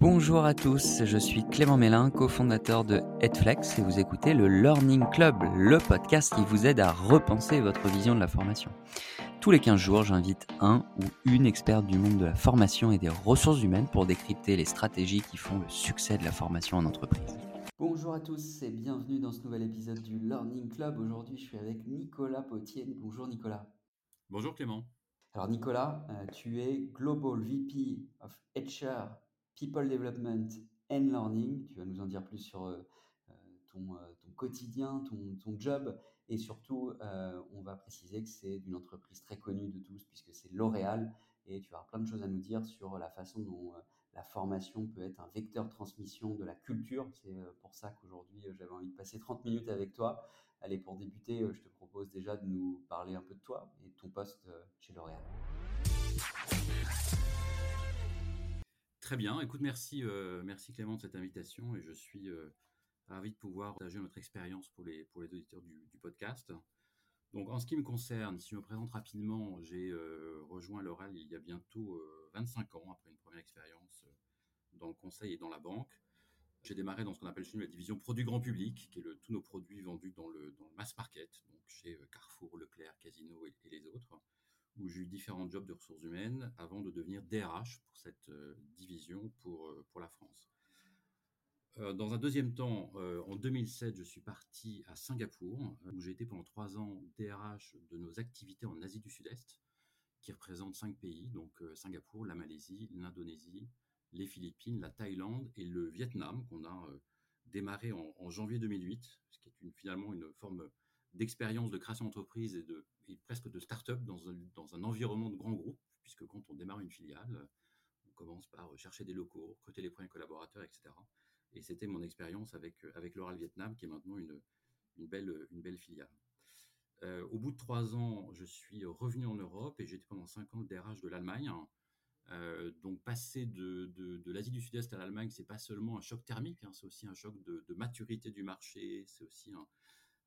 Bonjour à tous, je suis Clément Mélin, cofondateur de Headflex et vous écoutez le Learning Club, le podcast qui vous aide à repenser votre vision de la formation. Tous les 15 jours, j'invite un ou une experte du monde de la formation et des ressources humaines pour décrypter les stratégies qui font le succès de la formation en entreprise. Bonjour à tous et bienvenue dans ce nouvel épisode du Learning Club. Aujourd'hui, je suis avec Nicolas Potier. Bonjour Nicolas. Bonjour Clément. Alors Nicolas, euh, tu es Global VP of HR People Development and Learning. Tu vas nous en dire plus sur euh, euh, ton, euh, ton, quotidien, ton, job. Et surtout, on va préciser que c'est d'une entreprise très connue de tous, puisque c'est L'Oréal. Et tu avoir plein de choses à nous dire sur la façon dont la formation peut être un vecteur de transmission de la culture. C'est pour ça qu'aujourd'hui, j'avais envie de passer 30 minutes avec toi. Allez, pour débuter, je te propose déjà de nous parler un peu de toi et de ton poste chez L'Oréal. Très bien. Écoute, merci, euh, merci Clément de cette invitation et je suis euh, ravi de pouvoir partager notre expérience pour les, pour les auditeurs du, podcast. Donc, en ce qui me concerne, si je me présente rapidement, j'ai euh, rejoint l'Oral il y a bientôt 25 ans, après une première expérience dans le conseil et dans la banque. J'ai démarré dans ce qu'on appelle chez nous la division produits grand public, qui est le, tous nos produits vendus dans le, dans le mass market, donc chez Carrefour, Leclerc, Casino et les autres où j'ai eu différents jobs de ressources humaines avant de devenir DRH pour cette euh, division pour, euh, pour la France. Euh, dans un deuxième temps, en 2007, je suis parti à Singapour, où j'ai été pendant trois ans DRH de nos activités en Asie du Sud-Est, qui représentent cinq pays, donc Singapour, la Malaisie, l'Indonésie, les Philippines, la Thaïlande et le Vietnam, qu'on a démarré en, janvier 2008, ce qui est finalement une forme d'expérience de création d'entreprise et, de, presque de start-up dans un, dans un environnement de grand groupe, puisque quand on démarre une filiale, on commence par chercher des locaux, recruter les premiers collaborateurs, etc. Et c'était mon expérience avec, avec l'Oral Vietnam, qui est maintenant une, une, belle, une belle filiale. Euh, au bout de trois ans, je suis revenu en Europe et j'étais pendant cinq ans le DRH de l'Allemagne. Euh, donc passer de, de, de l'Asie du Sud-Est à l'Allemagne, c'est pas seulement un choc thermique, hein, c'est aussi un choc de, de maturité du marché, c'est aussi un,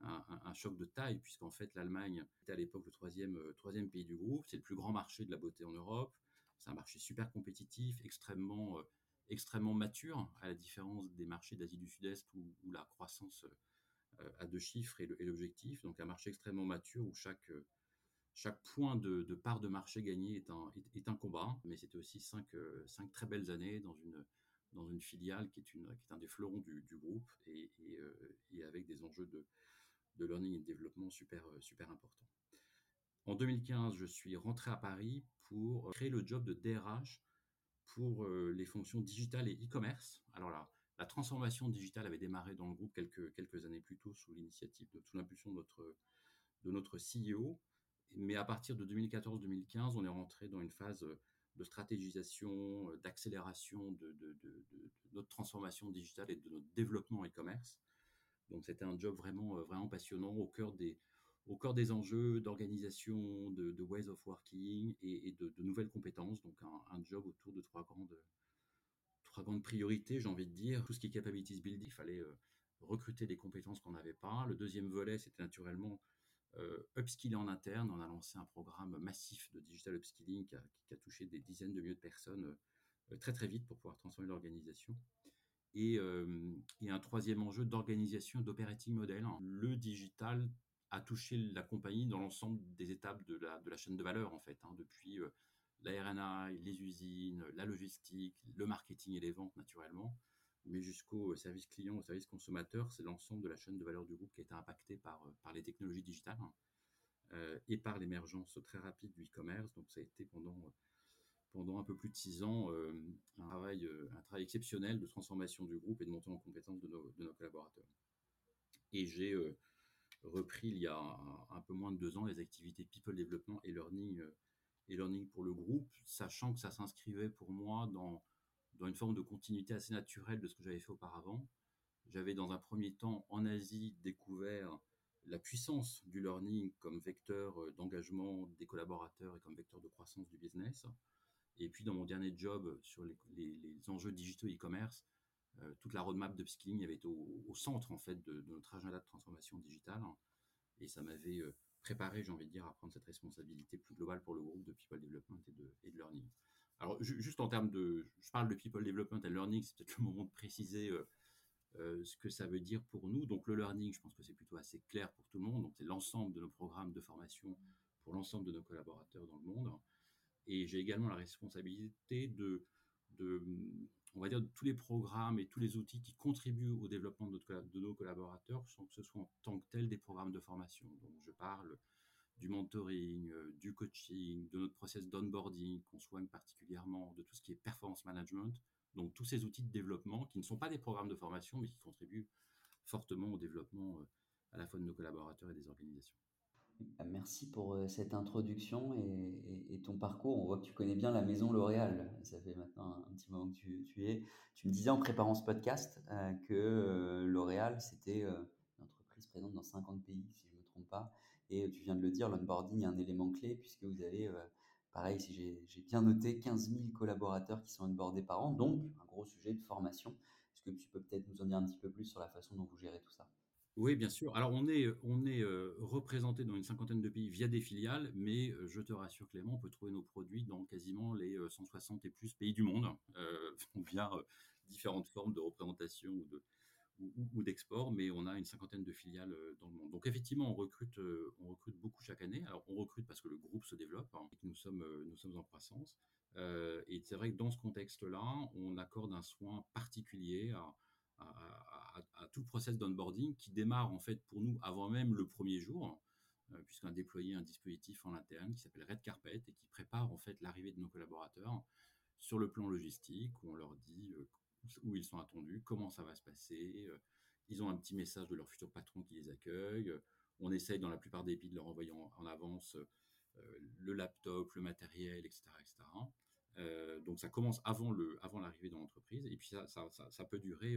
un, choc de taille, puisqu'en fait l'Allemagne était à l'époque le troisième, euh, troisième pays du groupe, c'est le plus grand marché de la beauté en Europe, c'est un marché super compétitif, extrêmement, euh, extrêmement mature, à la différence des marchés d'Asie du Sud-Est où, la croissance euh, a deux chiffres et l'objectif, donc un marché extrêmement mature où chaque, chaque point de, part de marché gagné est un, est, un combat, mais c'était aussi cinq, cinq, très belles années dans une, dans une filiale qui est, une, qui est un des fleurons du, groupe et, et, avec des enjeux de, de learning et de développement super, euh, super important. En 2015, je suis rentré à Paris pour euh, créer le job de DRH pour euh, les fonctions digitales et e-commerce. Alors là, la transformation digitale avait démarré dans le groupe quelques, quelques années plus tôt sous l'initiative, de, l'impulsion de notre, de notre CEO. Mais à partir de 2014-2015, on est rentré dans une phase de stratégisation, d'accélération de, notre transformation digitale et de notre développement e-commerce. Donc c'était un job vraiment, euh, vraiment passionnant au cœur des, au cœur des enjeux d'organisation, de, ways of working et, de, nouvelles compétences. Donc un, job autour de trois grandes, trois grandes priorités, j'ai envie de dire. Tout ce qui est capabilities building, il fallait euh, recruter des compétences qu'on n'avait pas. Le deuxième volet, c'était naturellement euh, upskiller en interne. On a lancé un programme massif de digital upskilling qui a, qui a touché des dizaines de milliers de personnes très très vite pour pouvoir transformer l'organisation. Et, un troisième enjeu d'organisation d'operating model. Le digital a touché la compagnie dans l'ensemble des étapes de la, chaîne de valeur, en fait, hein, depuis la RNA, les usines, la logistique, le marketing et les ventes, naturellement, mais jusqu'au service client, au service consommateur, c'est l'ensemble de la chaîne de valeur du groupe qui a été impacté par, par les technologies digitales et par l'émergence très rapide du e-commerce. Donc, ça a été pendant pendant un peu plus de six ans euh, un, travail, euh, un travail exceptionnel de transformation du groupe et de montée en compétence de nos, collaborateurs. Et j'ai euh, repris il y a un, peu moins de deux ans les activités people development et learning, pour le groupe, sachant que ça s'inscrivait pour moi dans une forme de continuité assez naturelle de ce que j'avais fait auparavant. J'avais dans un premier temps en Asie découvert la puissance du learning comme vecteur d'engagement des collaborateurs et comme vecteur de croissance du business. Et puis dans mon dernier job sur les, enjeux digitaux e-commerce, euh, toute la roadmap de upskilling avait été au, centre en fait de, notre agenda de transformation digitale. Et ça m'avait euh, préparé, j'ai envie de dire, à prendre cette responsabilité plus globale pour le groupe de people development et de, learning. Alors, juste en termes de, je parle de people development and learning, c'est peut-être le moment de préciser euh, ce que ça veut dire pour nous. Donc, le learning, je pense que c'est plutôt assez clair pour tout le monde. C'est l'ensemble de nos programmes de formation pour l'ensemble de nos collaborateurs dans le monde. Et j'ai également la responsabilité de, on tous les programmes et tous les outils qui contribuent au développement de, de nos collaborateurs, sans que ce soit en tant que tel des programmes de formation. Donc, je parle du mentoring, euh, du coaching, de notre process d'onboarding qu'on soigne particulièrement, de tout ce qui est performance management. Donc, tous ces outils de développement qui ne sont pas des programmes de formation, mais qui contribuent fortement au développement euh, à la fois de nos collaborateurs et des organisations. Bah, merci pour euh, cette introduction et, ton parcours. On voit que tu connais bien la maison L'Oréal. Ça fait maintenant un petit moment que tu, es. Tu me disais en préparant ce podcast euh, que euh, L'Oréal, c'était une entreprise présente dans 50 pays, si je ne me trompe pas. Et tu viens de le dire, l'onboarding est un élément clé puisque vous avez, pareil, si j'ai bien noté, 15 000 collaborateurs qui sont onboardés par an, donc un gros sujet de formation. Est-ce que tu peux peut-être nous en dire un petit peu plus sur la façon dont vous gérez tout ça? Oui, bien sûr. Alors, on est, on représenté dans une cinquantaine de pays via des filiales, mais je te rassure, Clément, on peut trouver nos produits dans quasiment les 160 euh, et plus pays du monde, via différentes formes de représentation ou de, ou, d'export, mais on a une cinquantaine de filiales dans le monde. Donc effectivement, on recrute, beaucoup chaque année. Alors on recrute parce que le groupe se développe hein, et que nous sommes, en croissance. et c'est vrai que dans ce contexte-là, on accorde un soin particulier à, tout le process d'onboarding qui démarre en fait pour nous avant même le premier jour, euh, puisqu'on a déployé un dispositif en interne qui s'appelle Red Carpet et qui prépare en fait l'arrivée de nos collaborateurs sur le plan logistique où on leur dit euh, où ils sont attendus, comment ça va se passer. Euh, ils ont un petit message de leur futur patron qui les accueille. On essaye dans la plupart des pays de leur envoyer en, avance le laptop, le matériel, etc. etc. Euh, donc ça commence avant le avant l'arrivée dans l'entreprise et puis ça, ça, peut durer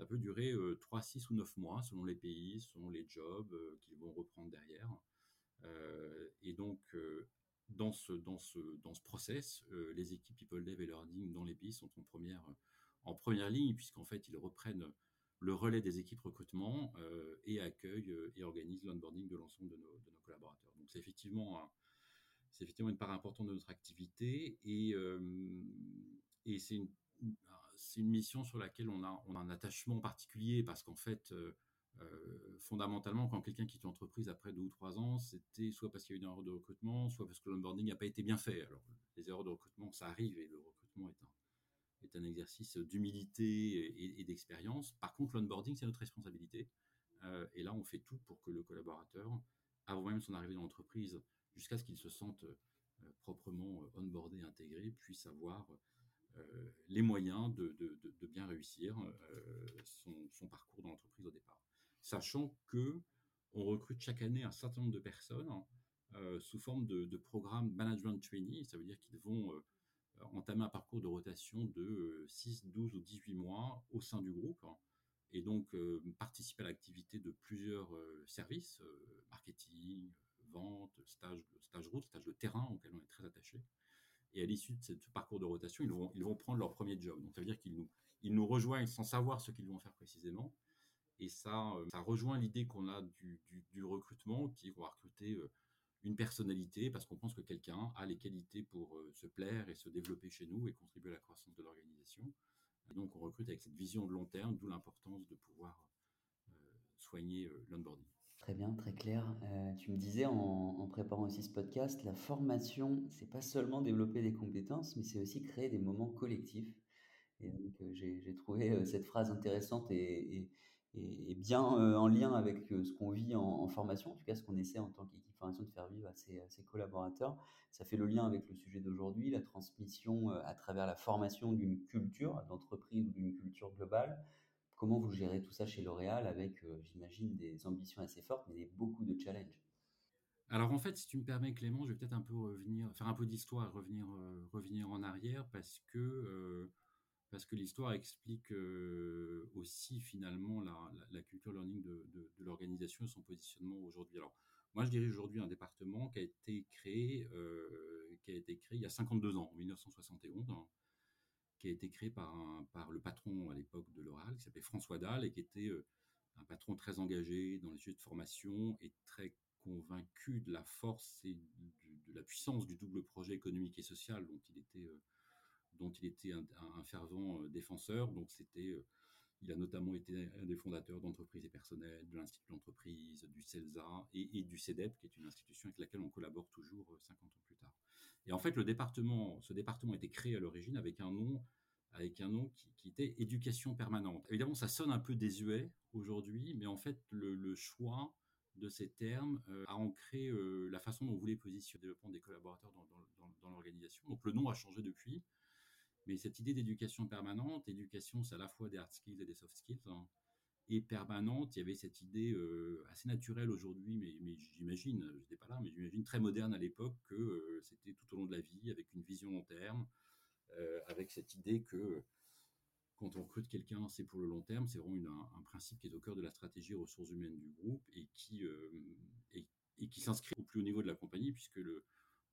ça peut durer 3, euh, 6 ou 9 mois selon les pays, selon les jobs qu'ils vont reprendre derrière. et donc dans ce dans ce dans ce process, les équipes People Dev et Learning dans les pays sont en première en première ligne puisqu'en fait ils reprennent le relais des équipes recrutement et accueillent et organisent l'onboarding de l'ensemble de nos, de nos collaborateurs. Donc c'est effectivement effectivement une part importante de notre activité et, euh, et c'est une, une, mission sur laquelle on a, un attachement particulier parce qu'en fait, euh, euh, fondamentalement, quand quelqu'un quitte l'entreprise après deux ou trois ans, c'était soit parce qu'il y a eu une erreur de recrutement, soit parce que l'onboarding n'a pas été bien fait. Alors, les erreurs de recrutement, ça arrive et le recrutement est un, exercice d'humilité et, d'expérience. Par contre, l'onboarding, c'est notre responsabilité. et là, on fait tout pour que le collaborateur, avant même son arrivée dans l'entreprise, jusqu'à ce qu'ils se sentent euh, proprement euh, onboardés, intégrés, puissent avoir euh, les moyens de, bien réussir son, parcours dans l'entreprise au départ. Sachant que on recrute chaque année un certain nombre de personnes sous forme de, programme management trainee, ça veut dire qu'ils vont entamer un parcours de rotation de 6, 12 ou 18 mois au sein du groupe et donc participer à l'activité de plusieurs services, marketing, vente, stage, stage route, stage de terrain auquel on est très attaché. Et à l'issue de ce parcours de rotation, ils vont, ils vont prendre leur premier job. Donc ça veut dire qu'ils nous, ils nous rejoignent sans savoir ce qu'ils vont faire précisément. Et ça, euh, ça rejoint l'idée qu'on a du, du, recrutement, qui va recruter euh, une personnalité parce qu'on pense que quelqu'un a les qualités pour euh, se plaire et se développer chez nous et contribuer à la croissance de l'organisation. donc on recrute avec cette vision de long terme, d'où l'importance de pouvoir soigner l'onboarding. Très bien, très clair. Euh, tu me disais en, préparant aussi ce podcast, la formation, c'est pas seulement développer des compétences, mais c'est aussi créer des moments collectifs. Euh, j'ai trouvé euh, cette phrase intéressante et, bien en lien avec ce qu'on vit en, formation, en tout cas ce qu'on essaie en tant qu'équipe formation de faire vivre à ses, collaborateurs. Ça fait le lien avec le sujet d'aujourd'hui, la transmission à travers la formation d'une culture d'entreprise ou d'une culture globale. Comment vous gérez tout ça chez L'Oréal avec, euh, j'imagine, des ambitions assez fortes, mais beaucoup de challenges alors en fait, si tu me permets Clément, je vais peut-être un peu revenir, faire un peu d'histoire, revenir, euh, revenir en arrière parce que, euh, l'histoire explique aussi finalement la, culture learning de, de, l'organisation et son positionnement aujourd'hui. Alors moi, je dirige aujourd'hui un département qui a été créé, qui a été créé il y a 52 ans, en 1971 qui a été créé par, par le patron à l'époque de l'oral, qui s'appelait François Dalle, et qui était euh, un patron très engagé dans les sujets de formation et très convaincu de la force et de la puissance du double projet économique et social dont il était, euh, dont il était un, fervent défenseur. Donc c'était il a notamment été un des fondateurs d'entreprises et personnels, de l'Institut de l'entreprise, du CELSA et, du CEDEP, qui est une institution avec laquelle on collabore toujours 50 ans. Et en fait, le département, ce département a été créé à l'origine avec un nom, avec un nom qui, était éducation permanente. Évidemment, ça sonne un peu désuet aujourd'hui, mais en fait, le, choix de ces termes a ancré la façon dont on voulait positionner le développement des collaborateurs dans, dans l'organisation. Donc le nom a changé depuis. Mais cette idée d'éducation permanente, éducation, c'est à la fois des hard skills et des soft skills. Hein. Et permanente, il y avait cette idée euh, assez naturelle aujourd'hui, mais, mais j'imagine, je n'étais pas là, mais j'imagine très moderne à l'époque que euh, c'était tout au long de la vie, avec une vision long terme, euh, avec cette idée que quand on recrute quelqu'un, c'est pour le long terme. C'est vraiment un, principe qui est au cœur de la stratégie ressources humaines du groupe et qui, et, qui s'inscrit au plus haut niveau de la compagnie, puisque le,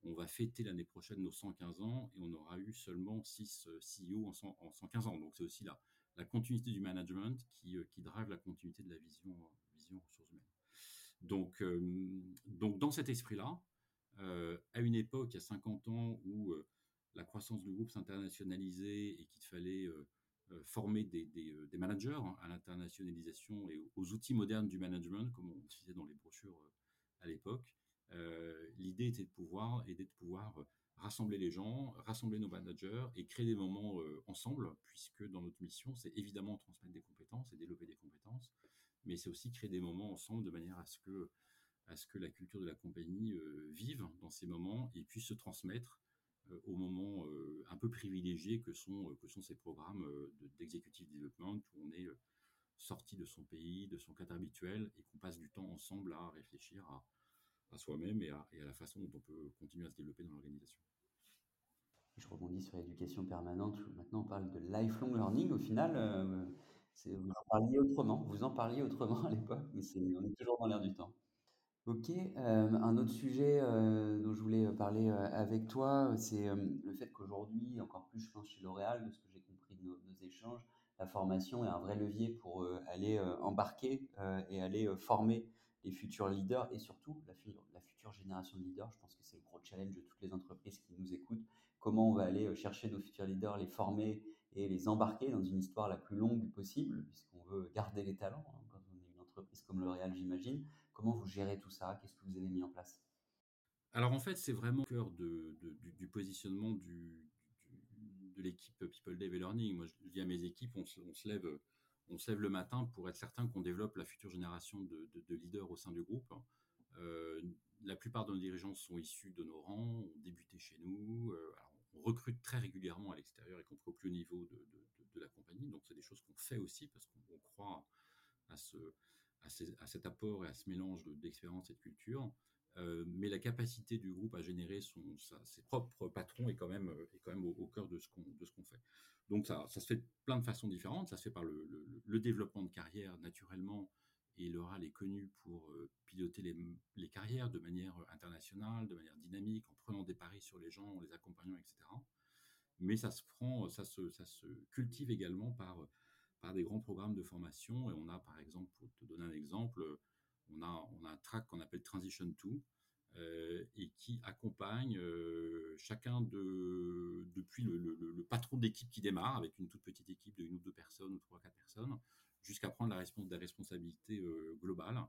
on va fêter l'année prochaine nos 115 ans et on aura eu seulement 6 euh, CEO en, 115 ans. Donc c'est aussi la, la continuité du management qui, euh, qui drive la continuité de la vision, vision ressources humaines. Donc, euh, donc dans cet esprit-là, à une époque, il y a 50 ans, où la croissance du groupe s'internationalisait et qu'il fallait former des, des, managers hein, à l'internationalisation et aux outils modernes du management, comme on disait dans les brochures à l'époque, euh, l'idée était de pouvoir et de pouvoir rassembler les gens, rassembler nos managers et créer des moments euh, ensemble, puisque dans notre mission, c'est évidemment transmettre des compétences et développer des compétences, mais c'est aussi créer des moments ensemble de manière à ce que, à ce que la culture de la compagnie euh, vive dans ces moments et puisse se transmettre aux moments un peu privilégiés que sont, que sont ces programmes d'executive development où on est sorti de son pays, de son cadre habituel et qu'on passe du temps ensemble à réfléchir à à soi-même et à, la façon dont on peut continuer à se développer dans l'organisation. Je rebondis sur l'éducation permanente. Maintenant, on parle de lifelong learning. Au final, euh, vous en parliez autrement. Vous en parliez autrement à l'époque, mais on est toujours dans l'air du temps. Ok, euh, un autre sujet euh, dont je voulais parler avec toi, c'est le fait qu'aujourd'hui, encore plus je pense chez L'Oréal, de ce que j'ai compris de nos, échanges, la formation est un vrai levier pour aller embarquer et aller former les futurs leaders et surtout la, future génération de leaders. Je pense que c'est le gros challenge de toutes les entreprises qui nous écoutent. Comment on va aller euh, chercher nos futurs leaders, les former et les embarquer dans une histoire la plus longue possible, puisqu'on veut garder les talents hein, quand on est une entreprise comme L'Oréal, j'imagine. Comment vous gérez tout ça? Qu'est-ce que vous avez mis en place? Alors en fait, c'est vraiment au cœur du, positionnement de l'équipe People Dev et Learning. Moi, je dis à mes équipes, on on se lève on se le matin pour être certain qu'on développe la future génération de, leaders au sein du groupe. Euh, la plupart de nos dirigeants sont issus de nos rangs, ont débuté chez nous. Euh, on recrute très régulièrement à l'extérieur, y compris au plus haut niveau de, la compagnie. Donc, c'est des choses qu'on fait aussi parce qu'on croit à, ce, à, cet apport et à ce mélange d'expérience et de culture. Euh, mais la capacité du groupe à générer son, ses propres patrons est quand même, euh, est quand même au, cœur de ce qu'on qu'on fait. Donc ça, ça, se fait de plein de façons différentes. Ça se fait par le, le, développement de carrière naturellement. Et l'oral est connu pour euh, piloter les, les, carrières de manière internationale, de manière dynamique, en prenant des paris sur les gens, en les accompagnant, etc. Mais ça se prend, ça se, ça se cultive également par, par des grands programmes de formation. Et on a, par exemple, pour te donner un exemple, on a, un track qu'on appelle Transition 2 euh, et qui accompagne euh, chacun de, depuis le, patron d'équipe qui démarre avec une toute petite équipe de une ou deux personnes ou trois, quatre personnes, jusqu'à prendre la, respons la responsabilité euh, globale.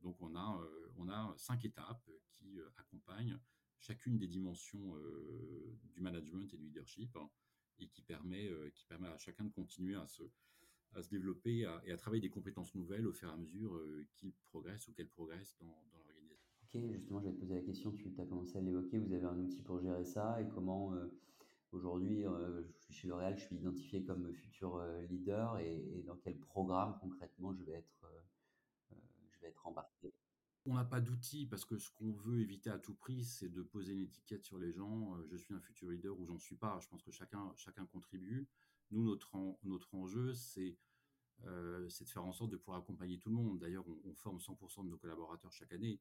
Donc on a, cinq étapes qui accompagnent chacune des dimensions du management et du leadership et qui permet, qui permet à chacun de continuer à se, à se développer et à, travailler des compétences nouvelles au fur et à mesure euh, qu'ils progressent ou qu'elles progressent dans, l'organisation. Ok, justement, je vais te poser la question, tu as commencé à l'évoquer, vous avez un outil pour gérer ça et comment euh, aujourd'hui, euh, je suis chez L'Oréal, je suis identifié comme futur leader et, dans quel programme concrètement je vais être, je vais être embarqué? On n'a pas d'outils parce que ce qu'on veut éviter à tout prix, c'est de poser une étiquette sur les gens. je suis un futur leader ou j'en suis pas. Je pense que chacun, chacun contribue. Nous, notre, notre enjeu, euh, c'est de faire en sorte de pouvoir accompagner tout le monde. D'ailleurs, on, forme 100% de nos collaborateurs chaque année.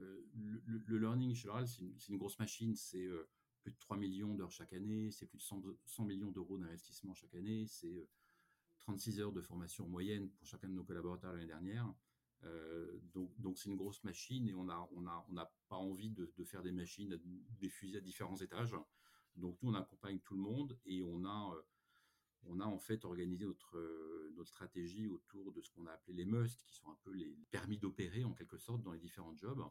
Euh, le, learning chez L'Oréal, c'est une, grosse machine. C'est euh, plus de 3 millions d'heures chaque année, c'est plus de 100, millions d'euros d'investissement chaque année, c'est 36 heures de formation moyenne pour chacun de nos collaborateurs l'année dernière. donc, donc c'est une grosse machine et on n'a on a, on a pas envie de, de, faire des machines, des fusées à différents étages. Donc nous, on accompagne tout le monde et on a, on a en fait organisé notre, notre stratégie autour de ce qu'on a appelé les musts, qui sont un peu les permis d'opérer en quelque sorte dans les différents jobs.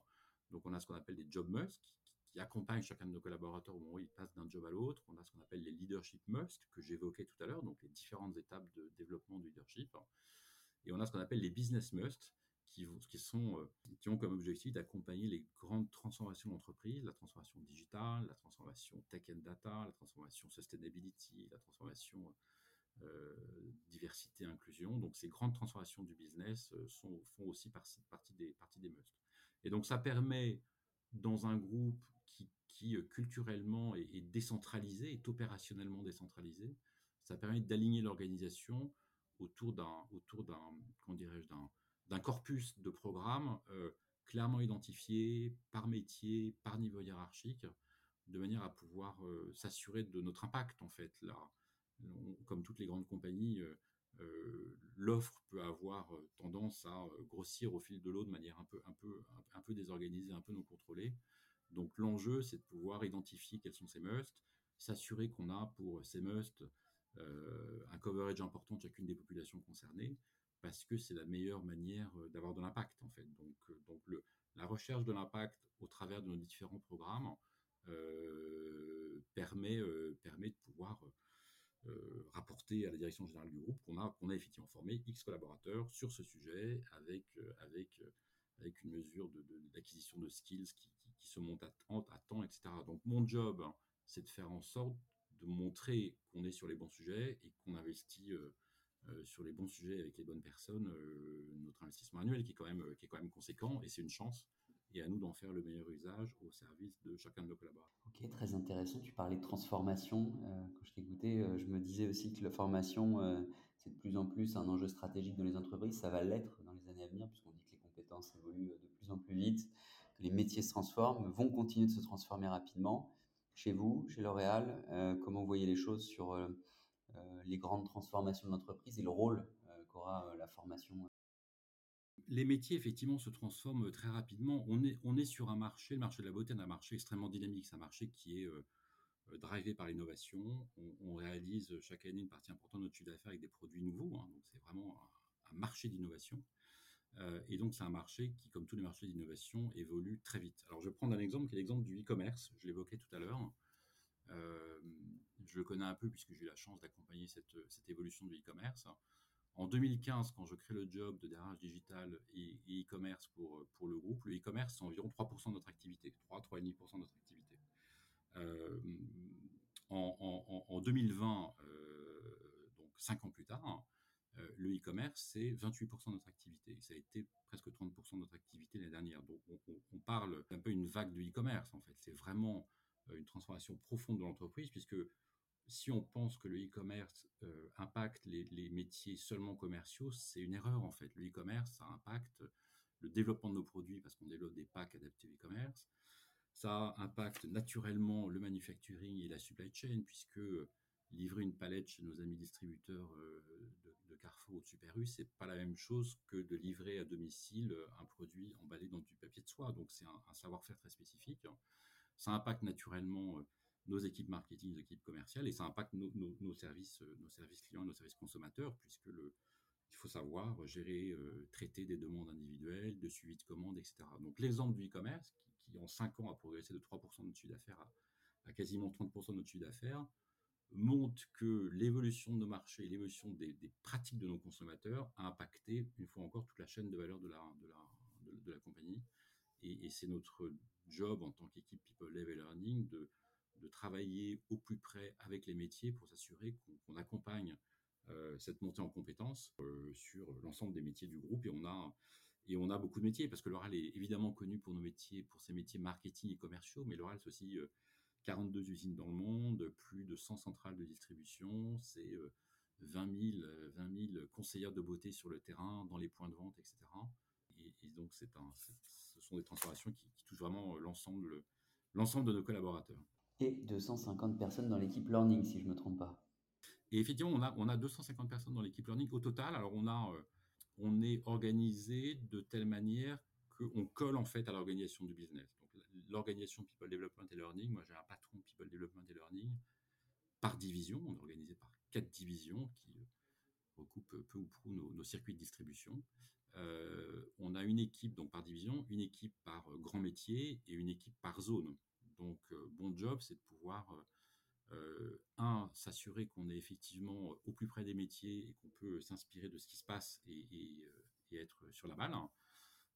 Donc on a ce qu'on appelle des job musts, qui accompagnent chacun de nos collaborateurs au moment où ils passent d'un job à l'autre. On a ce qu'on appelle les leadership must que j'évoquais tout à l'heure, donc les différentes étapes de développement du leadership. Et on a ce qu'on appelle les business must qui, sont, euh, qui ont comme objectif d'accompagner les grandes transformations d'entreprise, la transformation digitale, la transformation tech and data, la transformation sustainability, la transformation euh, diversité, inclusion. Donc ces grandes transformations du business euh, font aussi partie, des, partie des. Et donc ça permet dans un groupe qui, euh, culturellement est, décentralisé, est opérationnellement décentralisé. Ça permet d'aligner l'organisation autour d'un, corpus de programmes euh, clairement identifiés par métier, par niveau hiérarchique, de manière à pouvoir euh, s'assurer de notre impact en fait. Là, comme toutes les grandes compagnies, l'offre peut avoir tendance à grossir au fil de l'eau de manière un peu, désorganisée, un peu non contrôlée. Donc l'enjeu, c'est de pouvoir identifier quels sont ces musts, s'assurer qu'on a pour ces musts euh, un coverage important de chacune des populations concernées, parce que c'est la meilleure manière euh, d'avoir de l'impact en fait. Donc, euh, la recherche de l'impact au travers de nos différents programmes permet de pouvoir rapporter à la direction générale du groupe qu'on a, qu'on a effectivement formé X collaborateurs sur ce sujet avec, avec avec une mesure d'acquisition de, skills qui, se monte à temps, etc. Donc mon job, c'est de faire en sorte de montrer qu'on est sur les bons sujets et qu'on investit euh, euh, sur les bons sujets avec les bonnes personnes. Euh, notre investissement annuel qui est quand même, qui est quand même conséquent et c'est une chance. Et à nous d'en faire le meilleur usage au service de chacun de nos collaborateurs. Ok, très intéressant. Tu parlais de transformation. quand je t'écoutais, je me disais aussi que la formation, c'est de plus en plus un enjeu stratégique dans les entreprises. Ça va l'être dans les années à venir, puisqu'on dit que les compétences évoluent de plus en plus vite, que les métiers se transforment, vont continuer de se transformer rapidement. Chez vous, chez L'Oréal, euh, comment vous voyez les choses sur euh, euh, les grandes transformations de l'entreprise et le rôle qu'aura la formation les métiers, effectivement, se transforment très rapidement. On est, on est sur un marché, le marché de la beauté, un marché extrêmement dynamique. C'est un marché qui est euh, drivé par l'innovation. On, réalise chaque année une partie importante de notre chiffre d'affaires avec des produits nouveaux. Hein. donc c'est vraiment un, marché d'innovation. Euh, et donc c'est un marché qui, comme tous les marchés d'innovation, évolue très vite. Alors je vais prendre un exemple qui est l'exemple du e-commerce. Je l'évoquais tout à l'heure. Euh, je le connais un peu puisque j'ai eu la chance d'accompagner cette, évolution du e-commerce. En 2015, quand je crée le job de DRH digital et e-commerce pour, pour le groupe, le e-commerce, c'est environ 3% de notre activité, 3-3,5% de notre activité. Euh, en, 2020, euh, donc cinq ans plus tard, euh, le e-commerce, c'est 28% de notre activité. Ça a été presque 30% de notre activité l'année dernière. Donc, on, parle d'un peu une vague de e-commerce, en fait. C'est vraiment une transformation profonde de l'entreprise, puisque si on pense que le e-commerce impacte les, métiers seulement commerciaux, c'est une erreur, en fait. Le e-commerce, ça impacte le développement de nos produits, parce qu'on développe des packs adaptés au e-commerce. Ça impacte naturellement le manufacturing et la supply chain, puisque livrer une palette chez nos amis distributeurs euh, de, Carrefour ou de Super U, c'est pas la même chose que de livrer à domicile un produit emballé dans du papier de soie. Donc c'est un, savoir-faire très spécifique. Ça impacte naturellement euh, nos équipes marketing, nos équipes commerciales, et ça impacte nos, services, euh, nos services clients, nos services consommateurs, puisque il faut savoir gérer, traiter des demandes individuelles, de suivi de commandes, etc. Donc l'exemple du e-commerce, qui en 5 ans a progressé de 3% de notre chiffre d'affaires à, quasiment 30% de notre chiffre d'affaires, montre que l'évolution de nos marchés, l'évolution des, pratiques de nos consommateurs a impacté, une fois encore, toute la chaîne de valeur de la, de la, de, la compagnie. Et, c'est notre job en tant qu'équipe People Level Learning de, de travailler au plus près avec les métiers pour s'assurer qu'on accompagne euh, cette montée en compétences euh, sur l'ensemble des métiers du groupe. Et on a et on a beaucoup de métiers, parce que l'oral est évidemment connu pour nos métiers, pour ses métiers marketing et commerciaux, mais l'oral, c'est aussi 42 euh, usines dans le monde, plus de 100 centrales de distribution, c'est 20 000, 20 000 conseillères de beauté sur le terrain, dans les points de vente, etc. Et, donc, c'est un, ce sont des transformations qui, touchent vraiment l'ensemble, l'ensemble de nos collaborateurs. Et 250 personnes dans l'équipe Learning, si je ne me trompe pas. Et effectivement, on a, on a 250 personnes dans l'équipe Learning au total. Alors, on a euh, on est organisé de telle manière qu'on colle en fait à l'organisation du business. Donc l'organisation People Development et Learning. Moi, j'ai un patron People Development et Learning par division. On est organisé par quatre divisions qui recoupent peu ou prou nos, circuits de distribution. on a une équipe donc par division, une équipe par grand métier et une équipe par zone. Donc, bon job, c'est de pouvoir un, s'assurer qu'on est effectivement au plus près des métiers et qu'on peut s'inspirer de ce qui se passe et, être sur la balle.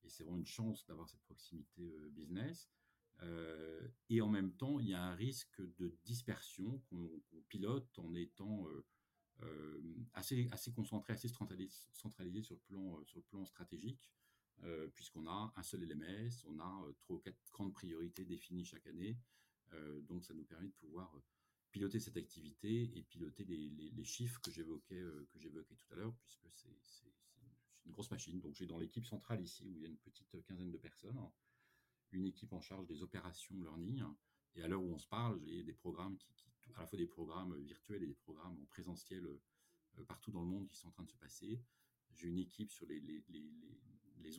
Et c'est vraiment une chance d'avoir cette proximité business. et en même temps, il y a un risque de dispersion qu'on pilote en étant assez, assez concentré, assez centralisé, sur, le plan, sur le plan stratégique, puisqu'on a un seul LMS, on a trois ou quatre grandes priorités définies chaque année. donc ça nous permet de pouvoir piloter cette activité et piloter les, chiffres que j'évoquais euh, que tout à l'heure, puisque c'est une, grosse machine. Donc j'ai dans l'équipe centrale ici, où il y a une petite quinzaine de personnes, une équipe en charge des opérations learning. Et à l'heure où on se parle, j'ai des programmes qui, à la fois des programmes virtuels et des programmes en présentiel euh, partout dans le monde qui sont en train de se passer. J'ai une équipe sur les,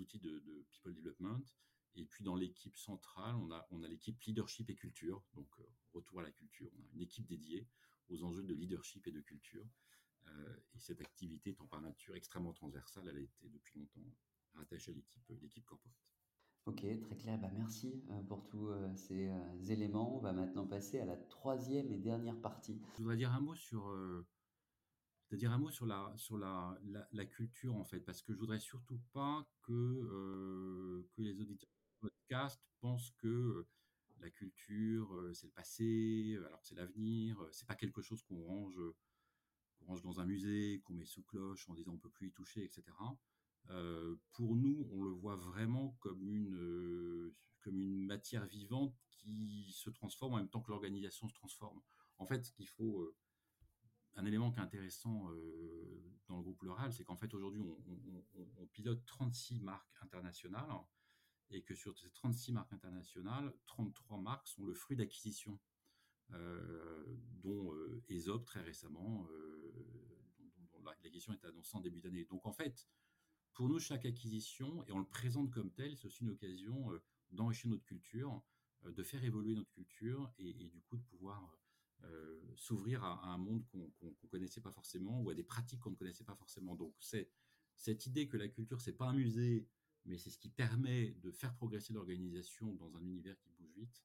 outils de, de, people development et puis dans l'équipe centrale, on a, on a l'équipe leadership et culture, donc euh, retour à la culture. On a une équipe dédiée aux enjeux de leadership et de culture. Euh, et cette activité étant par nature extrêmement transversale, elle a été depuis longtemps rattachée à l'équipe, l'équipe corporate. Ok, très clair. Bah, merci euh, pour tous ces éléments. On va maintenant passer à la troisième et dernière partie. Je voudrais dire un mot sur, dire un mot sur la, sur la, la, culture en fait, parce que je voudrais surtout pas que, que les auditeurs podcast pense que la culture, c'est le passé, alors c'est l'avenir, c'est pas quelque chose qu'on range, range dans un musée, qu'on met sous cloche en disant on peut plus y toucher, etc. pour nous, on le voit vraiment comme une, comme une matière vivante qui se transforme en même temps que l'organisation se transforme. En fait, ce qu'il faut, un élément qui est intéressant dans le groupe L'Oral, c'est qu'en fait aujourd'hui, on, pilote 36 marques internationales et que sur ces 36 marques internationales, 33 marques sont le fruit d'acquisitions, euh, dont euh, ESOP très récemment, euh, dont, l'acquisition est annoncée en début d'année. Donc en fait, pour nous, chaque acquisition, et on le présente comme tel, c'est aussi une occasion d'enrichir notre culture, de faire évoluer notre culture et, du coup de pouvoir s'ouvrir à, un monde qu'on ne connaissait pas forcément ou à des pratiques qu'on ne connaissait pas forcément. Donc c'est cette idée que la culture, c'est pas un musée mais c'est ce qui permet de faire progresser l'organisation dans un univers qui bouge vite.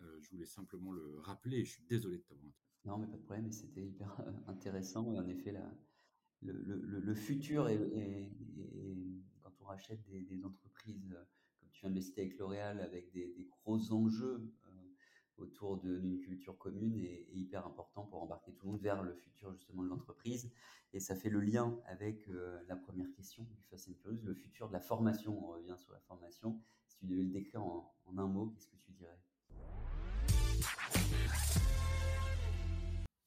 Euh, je voulais simplement le rappeler et je suis désolé de t'avoir Non, mais pas de problème, c'était hyper euh, intéressant. Et en effet, la, le, futur, et quand on rachète des, entreprises, euh, comme tu viens de le citer avec L'Oréal, avec des, gros enjeux autour d'une culture commune est, hyper important pour embarquer tout le monde vers le futur justement de l'entreprise. Et ça fait le lien avec euh, la première question du Fast and Curious, le futur de la formation. On revient sur la formation. Si tu devais le décrire en, un mot, qu'est-ce que tu dirais?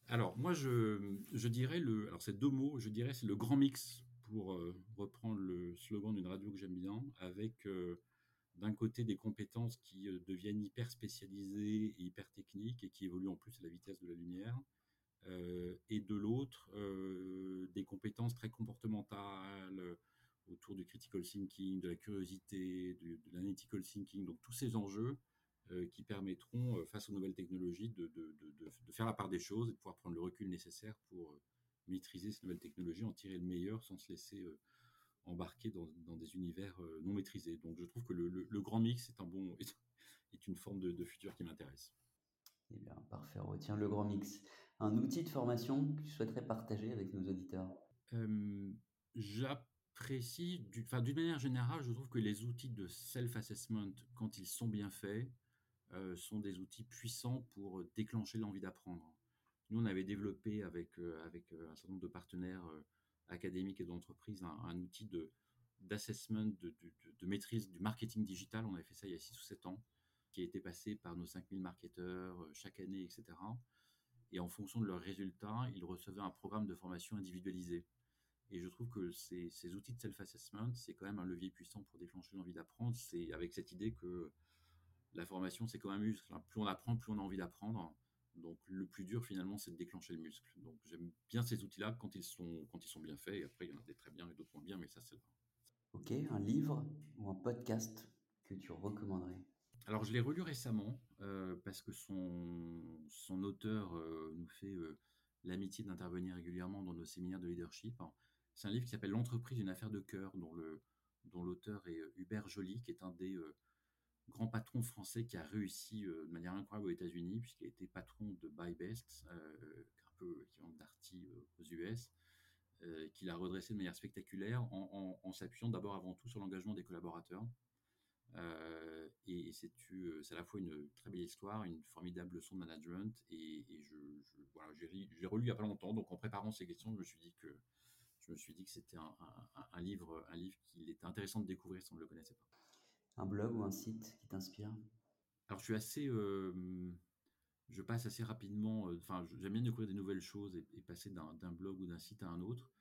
Alors moi je, je, dirais le alors c'est deux mots je dirais c'est le grand mix pour euh, reprendre le slogan d'une radio que j'aime bien avec euh, d'un côté des compétences qui euh, deviennent hyper spécialisées et hyper techniques et qui évoluent en plus à la vitesse de la lumière, euh, et de l'autre euh, des compétences très comportementales autour du critical thinking, de la curiosité, de l'analytical thinking, donc tous ces enjeux qui permettront, face aux nouvelles technologies, de, faire la part des choses et de pouvoir prendre le recul nécessaire pour maîtriser ces nouvelles technologies, en tirer le meilleur sans se laisser embarquer dans, des univers euh, non maîtrisés. Donc je trouve que le, grand mix est, un bon, est une forme de, futur qui m'intéresse. Eh bien, parfait, on retient le grand mix. Un outil de formation que tu souhaiterais partager avec nos auditeurs? Euh, J'apprécie, d'une manière générale, je trouve que les outils de self-assessment, quand ils sont bien faits, euh, sont des outils puissants pour déclencher l'envie d'apprendre. Nous, on avait développé avec, avec un certain nombre de partenaires académique et d'entreprise un, outil de d'assessment, de, de, maîtrise du marketing digital. On avait fait ça il y a 6 ou 7 ans, qui a été passé par nos 5000 marketeurs euh, chaque année, etc. Et en fonction de leurs résultats, ils recevaient un programme de formation individualisé. Et je trouve que ces, ces outils de self-assessment, c'est quand même un levier puissant pour déclencher l'envie d'apprendre. C'est avec cette idée que la formation, c'est comme un muscle. Plus on apprend, plus on a envie d'apprendre. Donc le plus dur finalement, c'est de déclencher le muscle. Donc j'aime bien ces outils-là quand ils sont quand ils sont bien faits. Et après, il y en a des très bien et d'autres moins bien, mais ça c'est. Ok, un livre ou un podcast que tu recommanderais? Alors, je l'ai relu récemment parce que son, son auteur nous fait l'amitié d'intervenir régulièrement dans nos séminaires de leadership. C'est un livre qui s'appelle L'entreprise, une affaire de cœur, dont le, dont l'auteur est Hubert Joly, qui est un des grands patrons français qui a réussi de manière incroyable aux États-Unis, puisqu'il a été patron de BuyBest, un peu équivalent d'Arty aux US, qu'il a redressé de manière spectaculaire en s'appuyant d'abord avant tout sur l'engagement des collaborateurs. Euh, et, c'est, à la fois une très belle histoire, une formidable leçon de management. Et, voilà, j'ai, relu il n'y a pas longtemps, donc en préparant ces questions, je me suis dit que, c'était un, livre, un livre qu'il était intéressant de découvrir si on ne le connaissait pas. Un blog ou un site qui t'inspire? Alors je suis assez, je passe assez rapidement. Enfin, j'aime bien découvrir des nouvelles choses et, passer d'un, blog ou d'un site à un autre.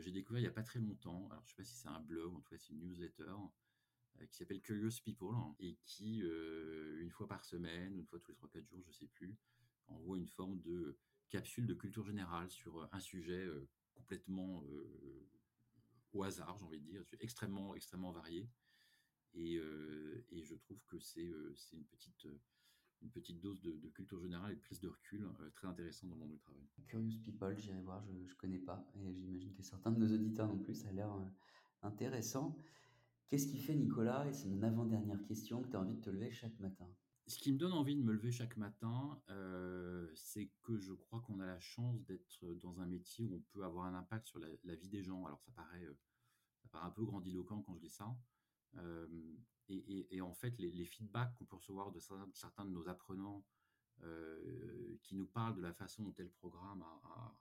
j'ai découvert il n'y a pas très longtemps. Alors je ne sais pas si c'est un blog, en tout cas c'est une newsletter euh, qui s'appelle Curious People et qui, une fois par semaine, une fois tous les 3-4 jours, je ne sais plus, envoie une forme de capsule de culture générale sur un sujet complètement au hasard, j'ai envie de dire, extrêmement, extrêmement varié. Et, et je trouve que c'est une petite une petite dose de, culture générale et de prise de recul très intéressant dans le monde du travail. Curious People, j'irai voir, je ne connais pas. Et j'imagine que certains de nos auditeurs non plus, ça a l'air intéressant. Qu'est-ce qui fait, Nicolas, et c'est mon avant-dernière question, que tu as envie de te lever chaque matin? Ce qui me donne envie de me lever chaque matin, euh, c'est que je crois qu'on a la chance d'être dans un métier où on peut avoir un impact sur la, vie des gens. Alors ça paraît, euh, ça paraît un peu grandiloquent quand je dis ça. Et, en fait, les, feedbacks qu'on peut recevoir de certains, de nos apprenants qui nous parlent de la façon dont tel programme a,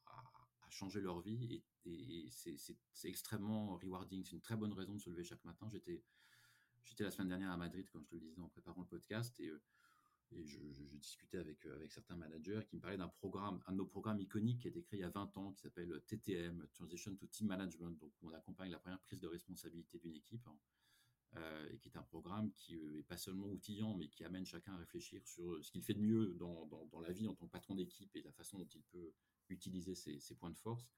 changer leur vie et, c'est extrêmement rewarding. C'est une très bonne raison de se lever chaque matin. J'étais la semaine dernière à Madrid, comme je te le disais en préparant le podcast, et, je, discutais avec, euh, avec certains managers qui me parlaient d'un programme, un de nos programmes iconiques qui a été créé il y a 20 ans, qui s'appelle TTM, Transition to Team Management, donc où on accompagne la première prise de responsabilité d'une équipe. Hein, euh, et qui est un programme qui n'est pas seulement outillant, mais qui amène chacun à réfléchir sur ce qu'il fait de mieux dans, dans, la vie en tant que patron d'équipe et la façon dont il peut utiliser ses, points de force.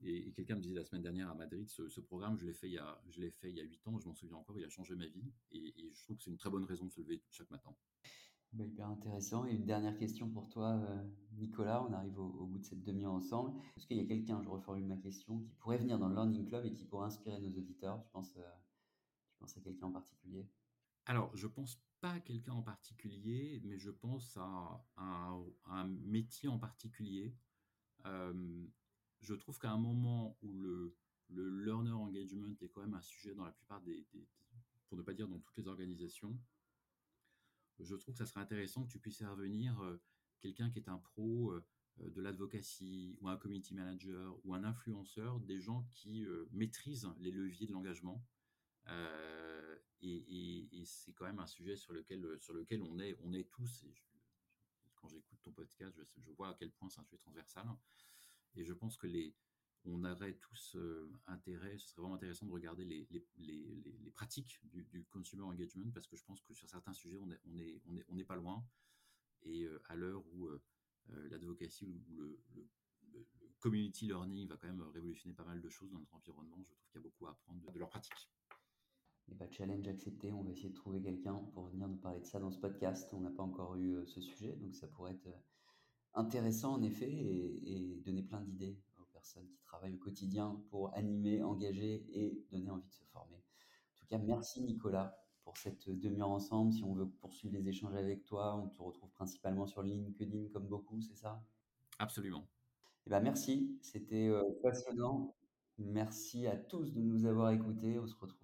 Et, quelqu'un me disait la semaine dernière à Madrid, ce, programme, je l'ai fait il y a, je l'ai fait il y a 8 ans, je m'en souviens encore, il a changé ma vie. Et, je trouve que c'est une très bonne raison de se lever chaque matin. Bah, hyper intéressant. Et une dernière question pour toi, euh, Nicolas. On arrive au, bout de cette demi-heure ensemble. Est-ce qu'il y a quelqu'un, je reformule ma question, qui pourrait venir dans le Learning Club et qui pourrait inspirer nos auditeurs? Penses, euh, tu penses à quelqu'un en particulier? Alors, je pense pas à quelqu'un en particulier, mais je pense à, un métier en particulier je trouve qu'à un moment où le, le, learner engagement est quand même un sujet dans la plupart des, pour ne pas dire dans toutes les organisations, je trouve que ça serait intéressant que tu puisses faire venir quelqu'un qui est un pro de l'advocacy ou un community manager ou un influenceur, des gens qui maîtrisent les leviers de l'engagement. Et, c'est quand même un sujet sur lequel, sur lequel on, est, on est tous, quand j'écoute ton podcast, je, vois à quel point c'est un sujet transversal. Et je pense que les, on aurait tous euh, intérêt, ce serait vraiment intéressant de regarder les, les, les, pratiques du, consumer engagement parce que je pense que sur certains sujets, on n'est on est, on est, on est pas loin. Et euh, à l'heure où euh, l'advocacy ou le, le, community learning va quand même révolutionner pas mal de choses dans notre environnement, je trouve qu'il y a beaucoup à apprendre de, de leurs pratiques. Et bah, challenge accepté, on va essayer de trouver quelqu'un pour venir nous parler de ça dans ce podcast. On n'a pas encore eu ce sujet, donc ça pourrait être intéressant en effet et, donner plein d'idées aux personnes qui travaillent au quotidien pour animer, engager et donner envie de se former. En tout cas, merci Nicolas pour cette demi-heure ensemble. Si on veut poursuivre les échanges avec toi, on te retrouve principalement sur LinkedIn comme beaucoup, c'est ça? Absolument. Et eh ben merci, c'était euh, passionnant. Merci à tous de nous avoir écoutés. On se retrouve